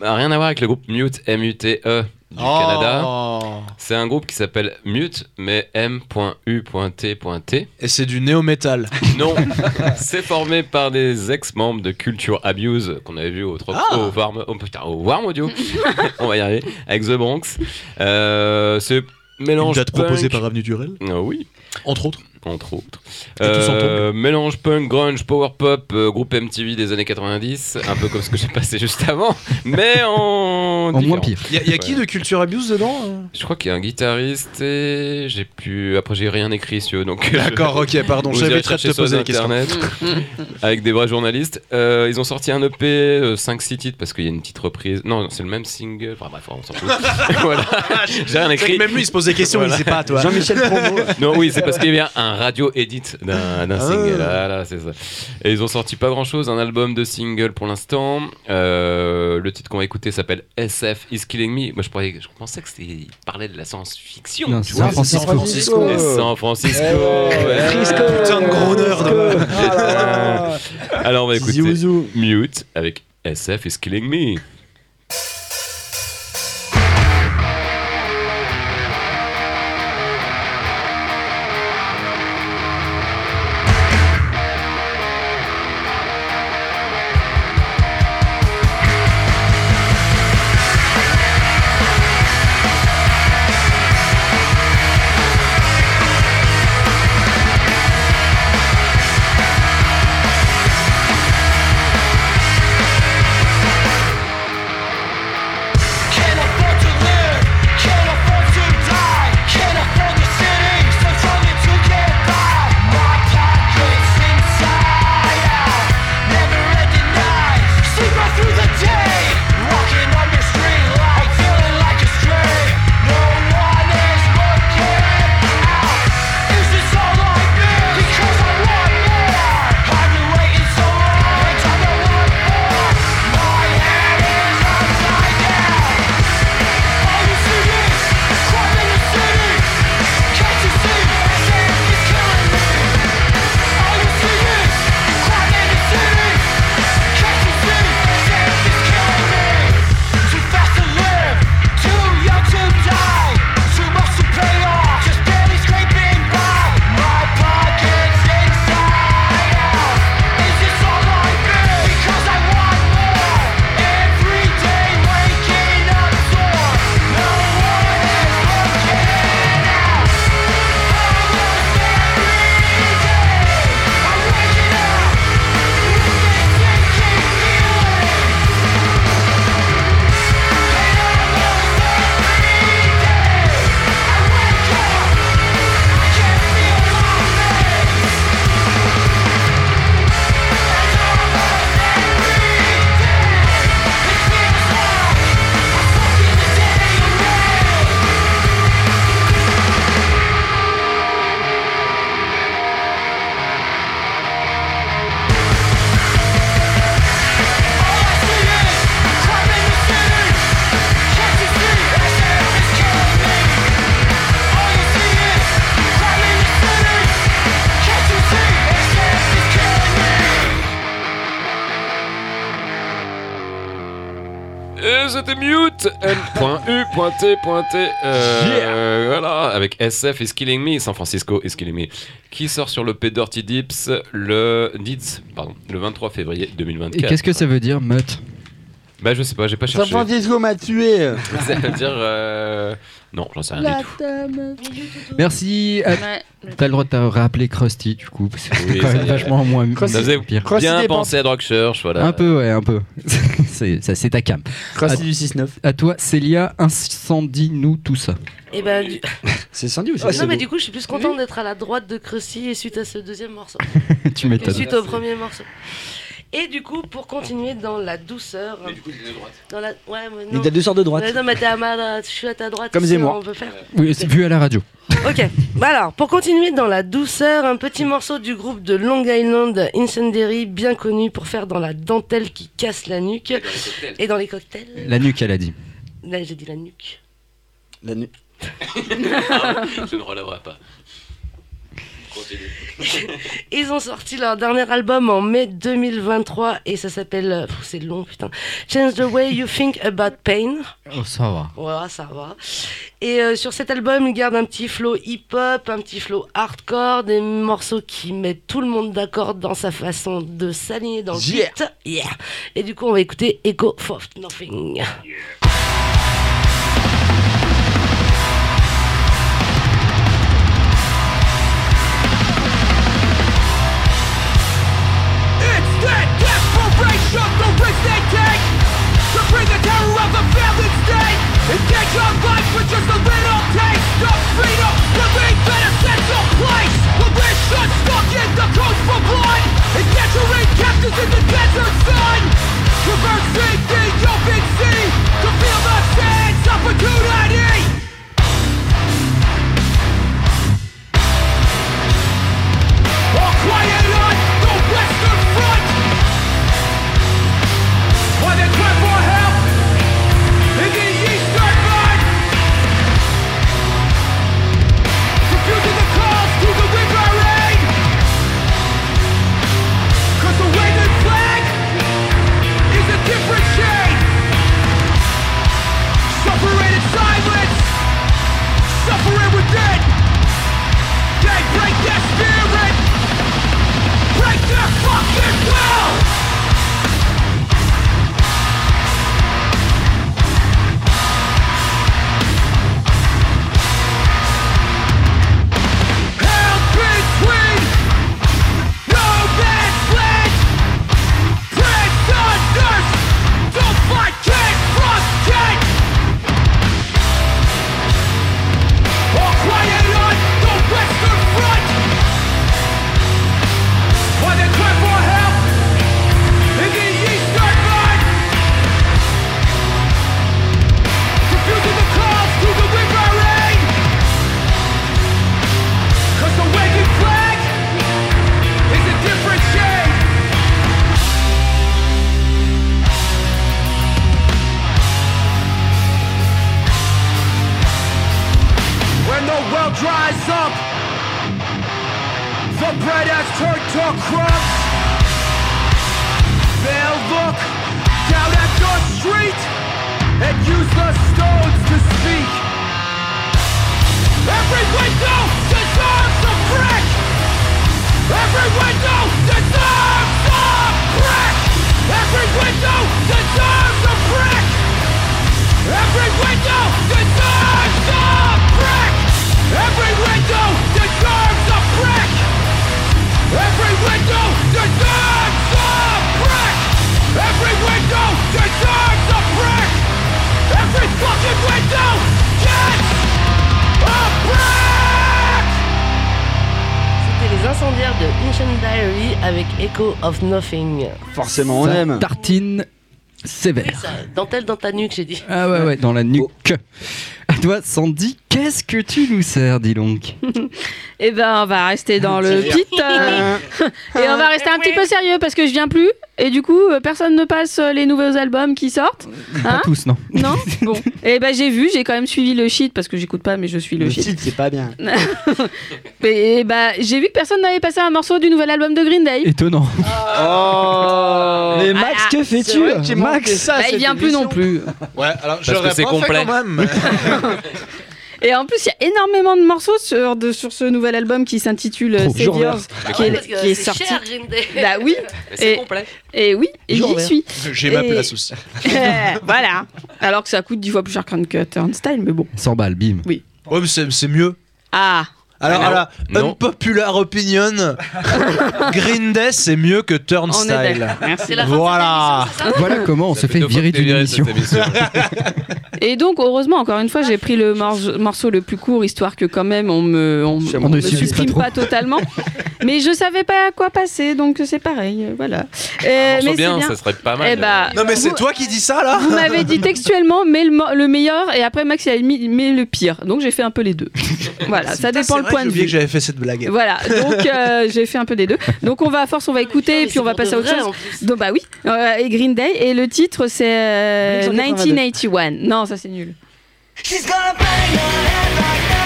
Bah, Rien à voir avec le groupe Mute, M-U-T-E du Oh. Canada. C'est un groupe qui s'appelle Mute, mais M.U.T.T. Et c'est du néo-metal. Non, c'est formé par des ex-membres de Culture Abuse qu'on avait vu au, Tro- Ah. au, Warm, oh, putain, au Warm Audio. On va y arriver. Avec The Bronx. Euh, c'est mélange. Une date punk- proposée par Avenue Durel. Ah oui, Entre autres. Entre autres. Euh, mélange punk, grunge, power pop, euh, groupe MTV des années 90, un peu comme ce que j'ai passé juste avant, mais en. En moins pire. Il y a, y a qui Ouais. de Culture Abuse dedans euh Je crois qu'il y a un guitariste et j'ai pu. Après, j'ai rien écrit sur eux, donc. D'accord, ok, pardon, j'avais très de te sur poser la question. Internet avec des vrais journalistes. Euh, ils ont sorti un EP, 5-6 titres, parce qu'il y a une petite reprise. Non, c'est le même single. Enfin bref, on s'en fout. voilà. J'ai rien écrit. Même lui, il se pose des questions, Voilà. il sait pas, toi. Jean-Michel Promo. Non, oui, c'est parce qu'il y a un radio edit d'un Ah. single. Voilà, c'est ça. Et ils ont sorti pas grand chose, un album de single pour l'instant. Euh, le titre qu'on va écouter s'appelle SF is Killing Me. Moi, je, pensais que c'était il parlait de la science-fiction. Non, tu c'est vois. San Francisco. Francisco. Et San Francisco. Eh, ouais. Frisco. Putain de gros nerd. Ah. Alors, on va écouter. Mute avec SF is Killing Me. C'était Mute N.U.T.T. Euh, Voilà, avec SF is Killing Me, San Francisco is Killing Me, qui sort sur le P Dirty Dips le, pardon, le 23 février Et 2024. qu'est-ce que ça veut dire, Mutt? Bah, je sais pas, j'ai pas San cherché. Francisco m'a tué. Ça veut dire. euh, Non, j'en sais rien du tout. Merci. à- Ouais. T'as le droit de te rappeler Krusty, du coup, parce que Oui, quand même vachement moins Krusty- Ça faisait pire. Bien penser à Drug Church, voilà. Un peu, ouais, un peu. c'est ça, c'est ta cam. Crossy du 6-9. À toi, Célia, incendie-nous tout ça. Et ben, du- C'est Sandy ou Ah, c'est non, mais du coup, je suis plus content d'être à la droite de Cressy et suite à ce deuxième morceau. tu m'étonnes. suite au premier morceau. Et du coup, pour continuer dans la douceur. Dans la... Ouais, mais Il non. y a deux sortes de droite. Ouais, non, mais t'es à ma droite, je suis à ta droite. Comme sinon Zemmour. On peut faire. Oui, c'est vu à la radio. Ok, bah alors, pour continuer dans la douceur, un petit morceau du groupe de Long Island Incendiary, bien connu pour faire dans la dentelle qui casse la nuque. Et dans les cocktails. La nuque, elle a dit. Là, j'ai dit la nuque. La nuit. Je ne relèverai pas. Continue. Ils ont sorti leur dernier album en mai 2023 et ça s'appelle. euh, C'est long, putain. Change the way you think about pain. Oh, ça va. Voilà, ça va. Et euh, sur cet album, ils gardent un petit flow hip-hop, un petit flow hardcore, des morceaux qui mettent tout le monde d'accord dans sa façon de s'aligner dans le Yeah. beat. Yeah. Et du coup, on va écouter Echo of Nothing. It's Your life just a little taste of freedom. Believe in a of place Militia stuck in the in the desert window deserves a brick Every window deserves a brick Every fucking window gets a brick C'était les incendiaires de Ancient Diary avec Echo of Nothing. Forcément, on Ça aime. Tartine sévère. Ça, dentelle dans ta nuque, j'ai dit. Ah ouais, ouais, dans la nuque. À toi, Sandy, qu'est-ce que tu nous sers, dis donc Eh ben, on va rester dans le pit. euh, et on va rester un petit peu sérieux parce que je viens plus. Et du coup, euh, personne ne passe euh, les nouveaux albums qui sortent. Pas Hein tous, non. Non Bon. Et ben, j'ai vu, j'ai quand même suivi le shit parce que j'écoute pas, mais je suis le, Le shit. titre, c'est pas bien. Et bah, j'ai vu que personne n'avait passé un morceau du nouvel album de Green Day. Étonnant. Oh Mais Max, que fais-tu Max Bah, il vient plus non plus. Ouais, alors que j'aurais c'est pas complet. quand Et en plus, il y a énormément de morceaux sur, de, sur ce nouvel album qui s'intitule euh. Saviors, qui Ouais, est, qui est sorti. cher. Bah oui, c'est Et- complet. et oui, et j'y suis. J'ai ma place aussi. voilà. Alors que ça coûte 10 fois plus cher qu'un Turnstile, mais bon. 100 balles, bim. Ouais, mais c'est c'est mieux. Ah, Alors, Ah non. unpopular opinion, Green Day c'est mieux que Turnstile. Voilà. Voilà comment on se Ça fait deux fois virer d'une émission. Et donc, heureusement, encore une fois, j'ai pris le morceau, morceau le plus court, histoire que quand même on me, on, C'est on On ne me pas supprime pas totalement. mais je savais pas à quoi passer, donc c'est pareil. euh, Voilà. Euh, mais c'est bien, bien. ça serait pas mal. Eh bah, Non mais c'est toi qui dis ça là Vous m'avez dit textuellement, mais le, meilleur, et après Max il a mis mais le pire. Donc j'ai fait un peu les deux. Voilà, ça dépend le point de vue. que j'avais fait cette blague. Voilà, donc euh, j'ai fait un peu des deux. Donc on va à force, on va écouter et puis on va passer à autre chose. Donc bah oui, euh, et Green Day et le titre c'est euh, 1982. 1981. Non, ça c'est nul. She's gonna bang her head like 1981.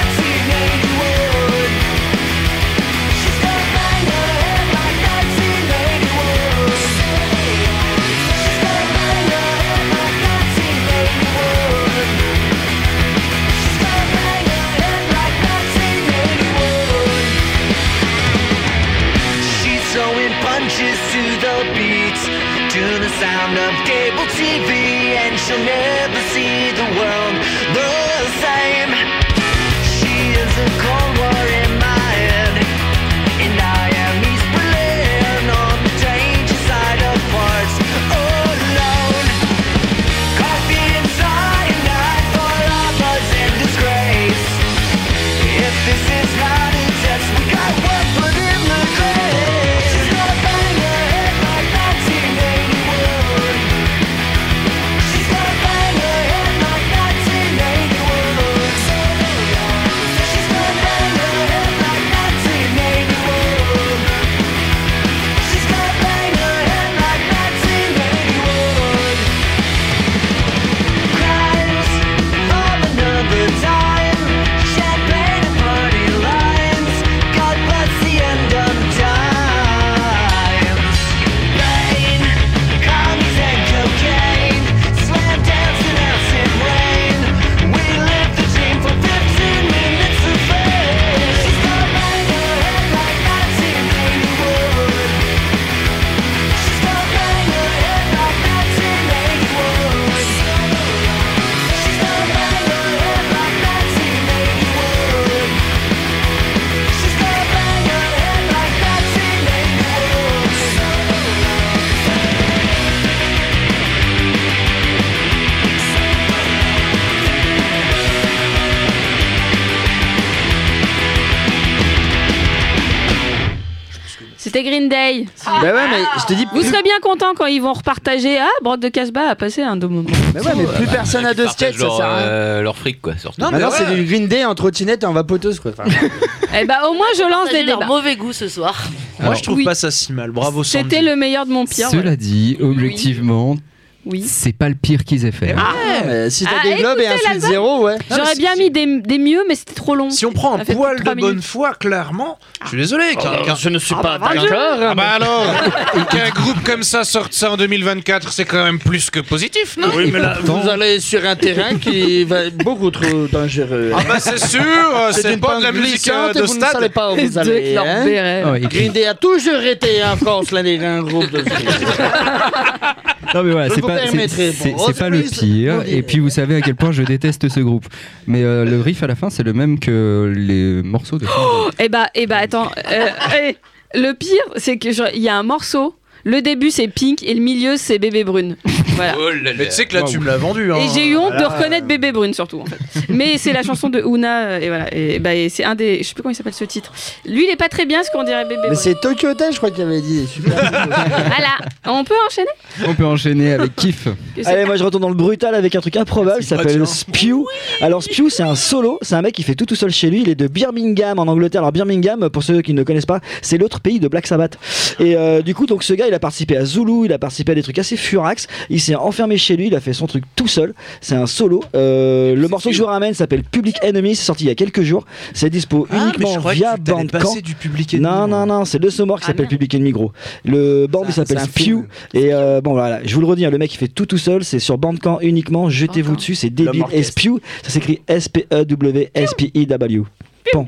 yeah. Day. Bah ouais, mais je te dis, Vous plus, serez bien content quand ils vont repartager. Ah, Brock de Casbah a passé un bon moment. mais ouais, mais plus personne a de skate, Partagent ça leur, sert à rien. euh, leur fric, quoi, surtout. Non, mais Maintenant, c'est ouais. du Green Day en trottinette et en vapoteuse, quoi. Enfin, Eh bah au moins je lance des débats. mauvais goût ce soir. Moi je trouve Oui. pas ça si mal. Bravo Sandy. C'était le meilleur de mon pire. Cela dit, objectivement, Oui. c'est pas le pire qu'ils aient fait. Ah, mais si t'as Ah, des globes et un suite zéro, ouais. J'aurais bien si- mis des, des mieux, mais c'était trop long. Si on prend un poil de bonne foi, clairement, je suis désolé. qu'un- qu'un- je ne suis pas d'accord. Ah bah alors, qu'un groupe comme ça sorte ça en 2024, c'est quand même plus que positif, non? Oui, mais là, pourtant- vous allez sur un terrain qui va être beaucoup trop dangereux. Ah bah c'est sûr, c'est une pas de la musique euh, de vous ne savez stade. pas où vous allez. hein. Oh, Green Day a toujours été en France l'un des grands groupes de Non mais voilà, c'est pas, c'est- c'est pas le pire. Et puis vous savez à quel point je déteste ce groupe. Mais euh, le riff à la fin, c'est le même que les morceaux de. Eh bah, eh bah attends. euh, eh, le pire, c'est que il y a un morceau. Le début c'est Pink et le milieu c'est Bébé Brune. Voilà. Oh là là. Mais tu sais que là, tu me l'as vendu. Hein. Et j'ai eu honte de reconnaître Bébé Brune surtout en fait. Mais c'est la chanson de Ouna euh, et voilà. Et, bah, et c'est un des, je sais plus comment il s'appelle ce titre. Lui il est pas très bien ce qu'on dirait Bébé Mais Brune. c'est Tokyo Hotel, je crois qu'il avait dit. Super. Voilà. On peut enchaîner? On peut enchaîner avec Kiff. Allez, moi je retourne dans le brutal avec un truc improbable, ça s'appelle Spew. Alors Spew, c'est un solo, c'est un mec qui fait tout tout seul chez lui, il est de Birmingham en Angleterre. Alors Birmingham, pour ceux qui ne connaissent pas, c'est l'autre pays de Black Sabbath. Et euh, du coup, donc ce gars, il a participé à Zulu, il a participé à des trucs assez furax, il s'est enfermé chez lui, il a fait son truc tout seul, c'est un solo. Euh, le morceau que je vous ramène s'appelle Public Enemy, c'est sorti il y a quelques jours, c'est dispo Ah, mais je uniquement via que t'allais Bandcamp. du public Non, non, non, c'est le Somor qui Ah, s'appelle. Public Enemy gros. Le band il s'appelle film. Et euh, bon voilà, je vous le redis, hein, le mec il fait tout tout seul, c'est sur Bandcamp uniquement, jetez-vous dessus, c'est débile. Spew, ça s'écrit E S-P-E-W-S-P-I-W. Bon.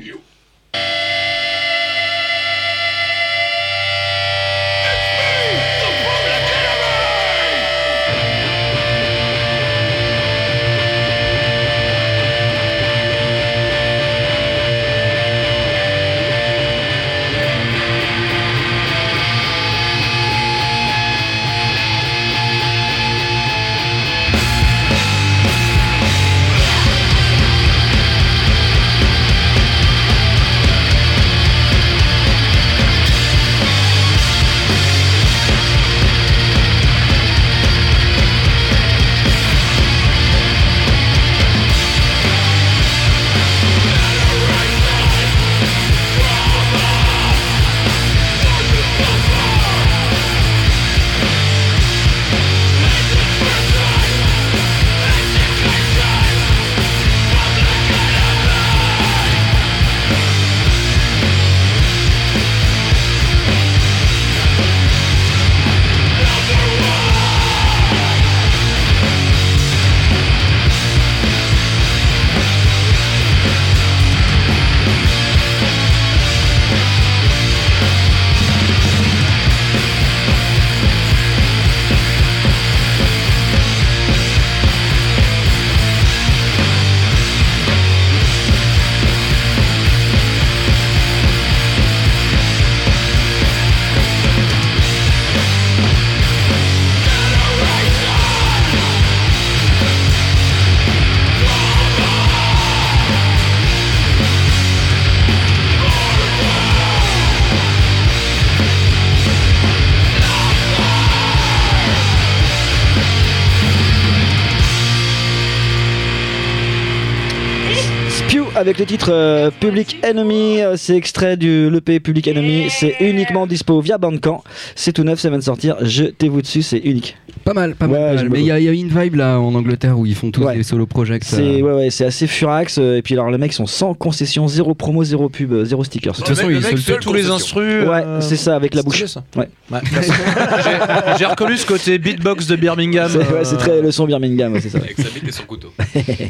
Avec le titre euh, Public Enemy, euh, c'est extrait du l'EP Public Enemy, c'est uniquement dispo via Bandcamp, c'est tout neuf, ça vient de sortir, jetez-vous dessus, c'est unique. Pas mal, pas mal. Pas Mais il y, a- il y a une vibe là en Angleterre où ils font tous Ouais. des solo projects. C'est euh, ouais, ouais, c'est assez furax, euh, et puis alors les mecs sont sans concession, zéro promo, zéro pub, euh, zéro stickers. De toute façon, ils se tous les instrus. Ouais, euh, c'est ça, avec la bouche. ça. Ouais. J'ai- reconnu ce côté beatbox de Birmingham. C'est très le son Birmingham, c'est ça. Avec sa bite et son couteau.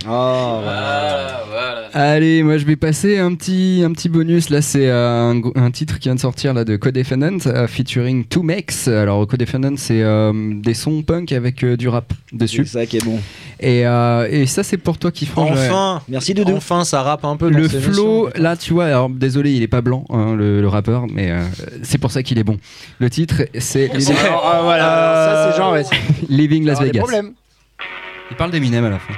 Oh, voilà. Allez, moi je vais passer un petit, un petit bonus. Là, c'est euh, un, titre qui vient de sortir là, de Codefendant euh, featuring Two Mex. Alors, Codefendant, c'est euh, des sons punk avec euh, du rap c'est dessus. ça qui est bon. Et, euh, et ça, c'est pour toi qui frange. Enfin, Merci Doudou. enfin, ça rappe un peu. dans Le flow, là, tu vois, alors désolé, il est pas blanc, hein, le, le rappeur, mais euh, c'est pour ça qu'il est bon. Le titre, c'est Living, Ah, voilà, ça c'est genre, ouais. c'est- Living Las Vegas. Il parle d'Eminem à la fin.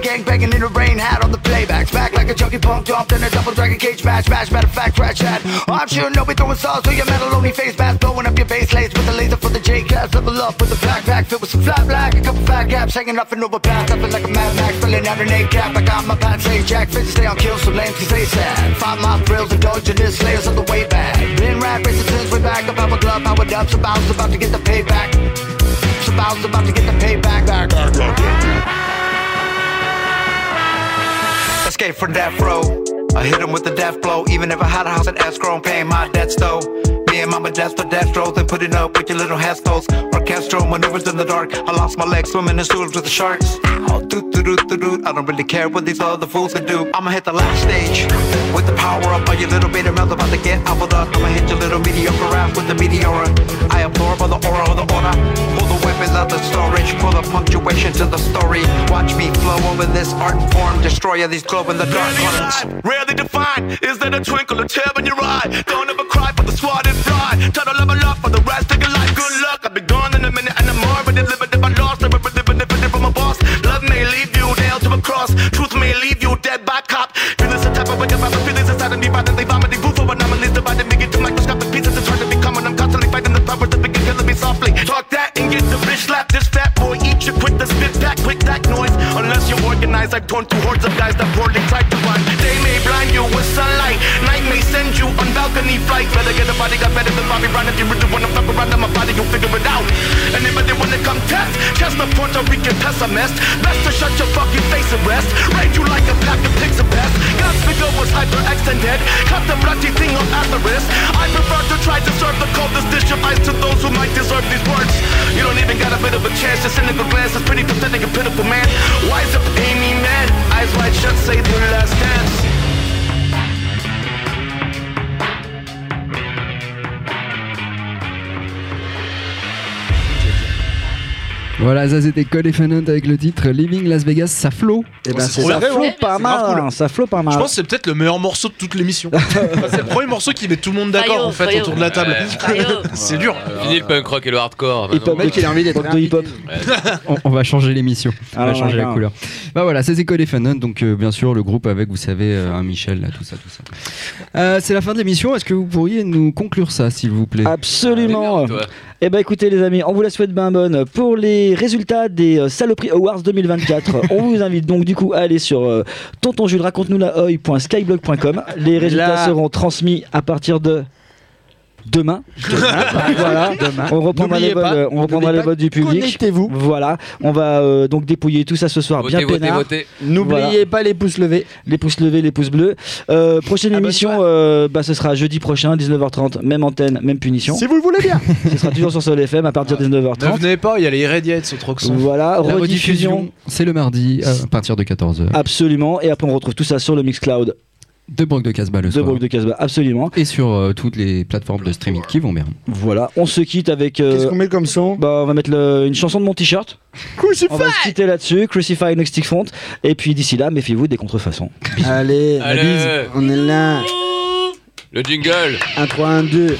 Gang banging in the rain hat on the playbacks. Back like a junkie punk jumped in a double dragon cage match. Match, matter of fact, scratch that. Oh, I'm sure nobody throwing sauce to your metal only face mask. Blowing up your base lace with the laser for the J class. Level up with the backpack filled with some flat black. A couple fat gaps hanging off an overpass. I feel like a Mad Max filling out an A cap. I got my pants say jack. Fitz stay on kill so lame cause they sad. Find my thrills, indulging this slayers on the way back. Been rap racing since way back. Up our glove, powered up. So about to get the payback. So about to get the payback. Back, back, back, back. Escape from death row. I hit him with the death blow. Even if I had a house in escrow, I'm paying my debts though. Me and mama death for Destros and putting up with your little Hestos. Orchestral maneuvers in the dark. I lost my legs swimming in sewers with the sharks. Oh, doot, doot, doot, doot, doot. I don't really care what these other fools can do. I'ma hit the last stage with the power up. All your little beta mouth about to get appled up. I'ma hit your little mediocre ass with the meteora. I absorb all the aura of the aura. Pull the weapons out the storage. Pull the punctuation to the story. Watch me flow over this art form. Destroyer these glow in the dark ones. Rarely defined. Is there a twinkle, a tear in your eye? Don't ever cry for the swatted fly. Try to level up for the rest of your life. Good luck. I'll be gone in a minute and I'm already living if I lost. Never living if it from a boss. Love may leave you nailed to a cross. Truth may leave you dead by cop. Feelings the type of way about feelings inside of me. Violently vomiting. Proof of anomalies divided me into microscopic pieces. It's hard to become and I'm constantly fighting the powers that begin killing me softly. Talk that and get the bitch slap. This fat boy eat you quick. The spit back, quick that noise. Unless you're organized, I've torn through hordes of guys that poorly tried to run. Day may you with sunlight. Night may send you on balcony flights. Better get a body, got better than Bobby Brown. If you really wanna fuck around in my body, you'll figure it out. Anybody wanna come test? Chest the Puerto Rican pessimist. Best to shut your fucking face and rest. Raid you like a pack of pigs and pests. God's figure was hyperextended. Cut the bloody thing up at the wrist. I prefer to try to serve the coldest dish of ice to those who might deserve these words. You don't even got a bit of a chance. Your cynical glance is pretty pathetic and pitiful, man. Wise up, Amy, man. Eyes wide shut, say the last dance. Voilà, ça c'était Cole et Fanant avec le titre Living Las Vegas, ça flot. Eh ben, c'est c'est ça Ouais, pas c'est mal. cool. Ça flotte pas mal. Je pense que c'est peut-être le meilleur morceau de toute l'émission. c'est le premier morceau qui met tout le monde d'accord en fait autour de la table. C'est dur. Fini le punk rock et le hardcore. Hip-hop maintenant. mec, il a envie d'être de hip-hop. on, on va changer l'émission, on Ah, va ouais, changer la couleur. Bah voilà, c'est Cole et Fanant, donc euh, bien sûr le groupe avec, vous savez, euh, un Michel, là, tout ça, tout ça. Euh, c'est la fin de l'émission, est-ce que vous pourriez nous conclure ça, s'il vous plaît? Absolument. Eh ben écoutez les amis, on vous la souhaite bien bonne. Pour les résultats des euh, Saloperies Awards 2024, on vous invite donc du coup à aller sur euh, tontonjules raconte-nous la. Les résultats Là. seront transmis à partir de demain. voilà. On reprendra les votes, euh, on reprendra n'oubliez les pas, votes du public. Connectez-vous. Voilà, on va euh, donc dépouiller tout ça ce soir Votez, bien votez, peinard. votez. N'oubliez Voilà. pas les pouces levés. Les pouces levés, les pouces bleus. Euh, prochaine Abonne-toi. émission, euh, bah, ce sera jeudi prochain, 19h30, même antenne, même punition. Si vous le voulez bien. Ce sera toujours sur Sol FM à partir de Ne 19h30. venez pas, il y a les Irradiates au Troxon. Voilà, La rediffusion. rediffusion, c'est le mardi euh, à partir de 14h. Absolument. Et après, on retrouve tout ça sur le Mixcloud De Brock de Casbah le de soir. Brock de Casbah. Absolument. Et sur euh, toutes les plateformes de streaming qui vont bien. Voilà. On se quitte avec. euh, Qu'est-ce qu'on met comme son? bah, on va mettre le- une chanson de mon t-shirt. On va se quitter là-dessus. Crucify Next Stick Front. Et puis d'ici là, méfiez-vous des contrefaçons. Allez, la Allez. bise. On est là. Le jingle. 1, 3, 1, 2.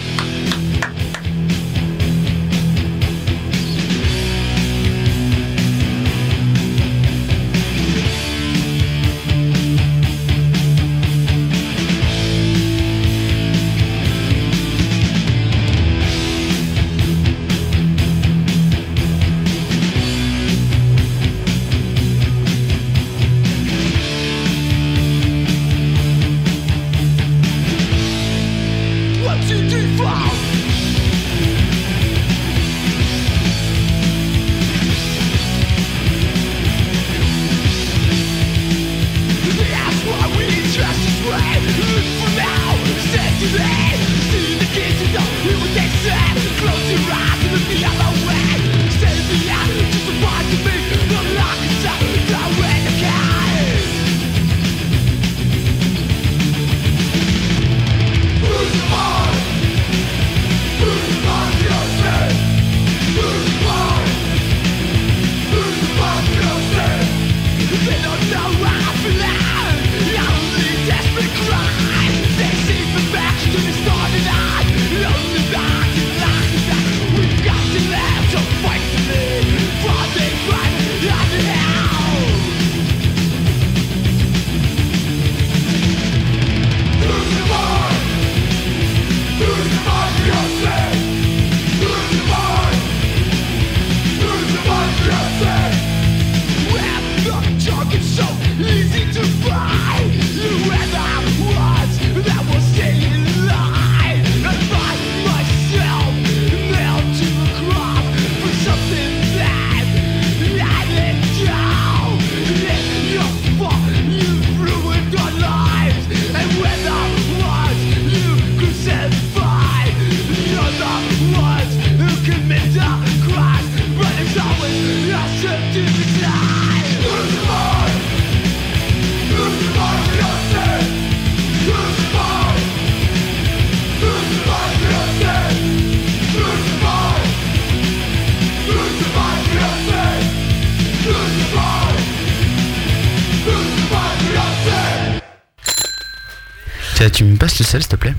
S'il te plaît